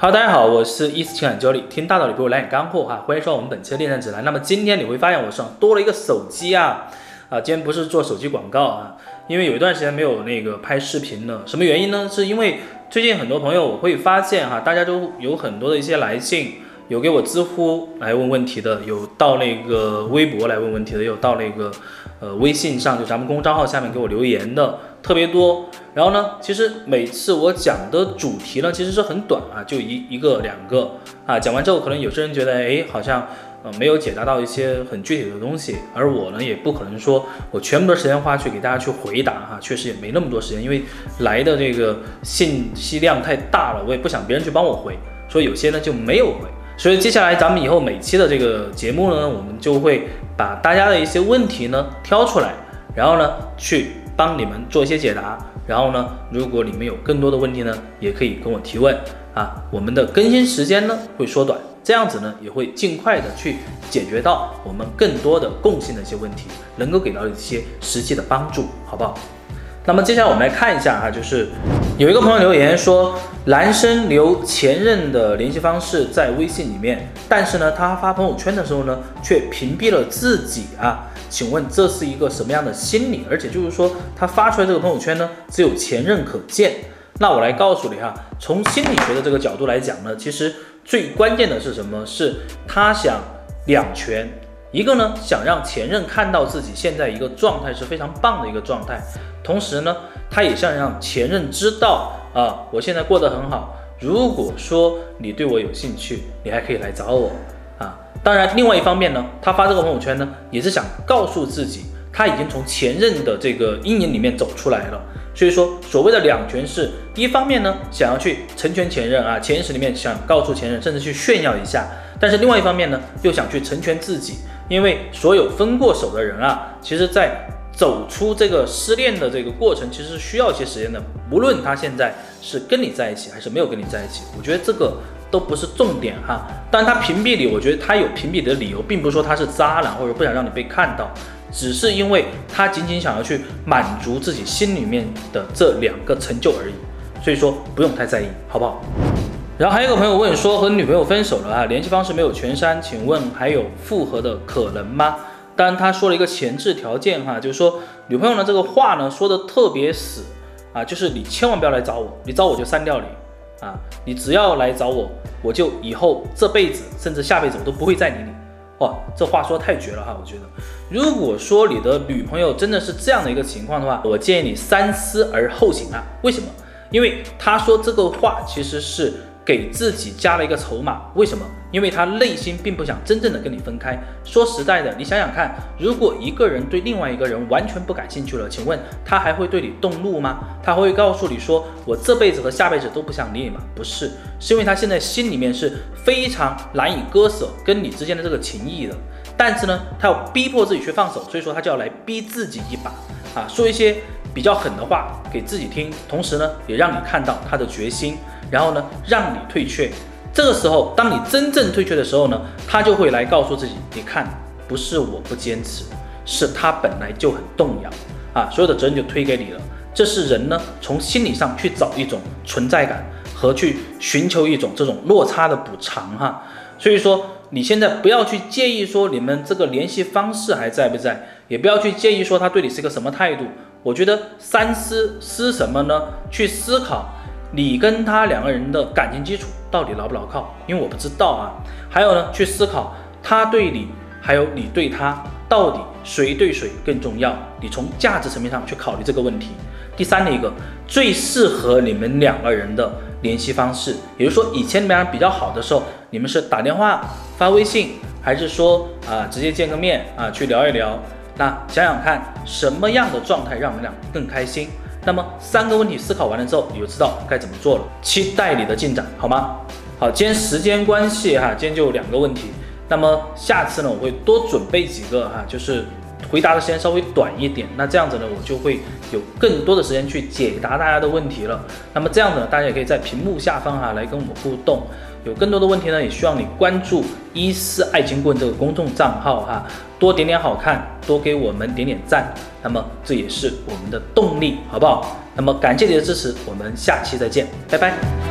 好大家好，我是一次情感焦虑，听大道理给我来点干货哈。欢迎收看我们本期的恋战指南。那么今天你会发现我手上多了一个手机啊啊！今天不是做手机广告啊，因为有一段时间没有那个拍视频了。什么原因呢？是因为最近很多朋友我会发现哈，大家都有很多的一些来信，有给我知乎来问问题的，有到那个微博来问问题的，有到那个呃微信上就咱们公众号下面给我留言的特别多。然后呢，其实每次我讲的主题呢，其实是很短啊，就一一个两个啊，讲完之后，可能有些人觉得，哎，好像呃没有解答到一些很具体的东西，而我呢，也不可能说我全部的时间花去给大家去回答哈，确实也没那么多时间，因为来的这个信息量太大了，我也不想别人去帮我回，所以有些呢就没有回。所以接下来咱们以后每期的这个节目呢，我们就会把大家的一些问题呢挑出来，然后呢去帮你们做一些解答。然后呢，如果你们有更多的问题呢，也可以跟我提问啊。我们的更新时间呢会缩短，这样子呢也会尽快的去解决到我们更多的共性的一些问题，能够给到一些实际的帮助，好不好？那么接下来我们来看一下啊，就是有一个朋友留言说，男生留前任的联系方式在微信里面，但是呢，他发朋友圈的时候呢，却屏蔽了自己啊。请问这是一个什么样的心理？而且就是说，他发出来这个朋友圈呢，只有前任可见。那我来告诉你哈，从心理学的这个角度来讲呢，其实最关键的是什么？是他想两全，一个呢想让前任看到自己现在一个状态是非常棒的一个状态，同时呢，他也想让前任知道啊，我现在过得很好。如果说你对我有兴趣，你还可以来找我啊。当然，另外一方面呢，他发这个朋友圈呢，也是想告诉自己，他已经从前任的这个阴影里面走出来了。所以说，所谓的两全是，一方面呢，想要去成全前任啊，潜意识里面想告诉前任，甚至去炫耀一下；但是另外一方面呢，又想去成全自己，因为所有分过手的人啊，其实在走出这个失恋的这个过程，其实是需要一些时间的。无论他现在是跟你在一起，还是没有跟你在一起，我觉得这个。都不是重点哈，但他屏蔽你，我觉得他有屏蔽的理由，并不是说他是渣男或者不想让你被看到，只是因为他仅仅想要去满足自己心里面的这两个成就而已，所以说不用太在意，好不好？然后还有个朋友问说和女朋友分手了啊，联系方式没有全删，请问还有复合的可能吗？当然他说了一个前置条件哈，就是说女朋友呢这个话呢说的特别死啊，就是你千万不要来找我，你找我就删掉你。啊，你只要来找我，我就以后这辈子甚至下辈子我都不会再理你。哇，这话说太绝了哈！我觉得，如果说你的女朋友真的是这样的一个情况的话，我建议你三思而后行啊。为什么？因为他说这个话其实是。给自己加了一个筹码，为什么？因为他内心并不想真正的跟你分开。说实在的，你想想看，如果一个人对另外一个人完全不感兴趣了，请问他还会对你动怒吗？他会告诉你说我这辈子和下辈子都不想理你吗？不是，是因为他现在心里面是非常难以割舍跟你之间的这个情谊的。但是呢，他要逼迫自己去放手，所以说他就要来逼自己一把啊，说一些比较狠的话给自己听，同时呢，也让你看到他的决心。然后呢，让你退却。这个时候，当你真正退却的时候呢，他就会来告诉自己：你看，不是我不坚持，是他本来就很动摇啊，所有的责任就推给你了。这是人呢，从心理上去找一种存在感和去寻求一种这种落差的补偿哈。所以说，你现在不要去介意说你们这个联系方式还在不在，也不要去介意说他对你是一个什么态度。我觉得三思思什么呢？去思考。你跟他两个人的感情基础到底牢不牢靠？因为我不知道啊。还有呢，去思考他对你，还有你对他，到底谁对谁更重要？你从价值层面上去考虑这个问题。第三的一个最适合你们两个人的联系方式，也就是说，以前你们俩比较好的时候，你们是打电话、发微信，还是说啊直接见个面啊去聊一聊？那想想看，什么样的状态让我们俩更开心？那么三个问题思考完了之后，你就知道该怎么做了。期待你的进展，好吗？好，今天时间关系哈，今天就两个问题。那么下次呢，我会多准备几个哈，就是回答的时间稍微短一点。那这样子呢，我就会有更多的时间去解答大家的问题了。那么这样子呢，大家也可以在屏幕下方哈来跟我互动。有更多的问题呢，也希望你关注“一思爱情棍”这个公众账号哈，多点点好看，多给我们点点赞，那么这也是我们的动力，好不好？那么感谢你的支持，我们下期再见，拜拜。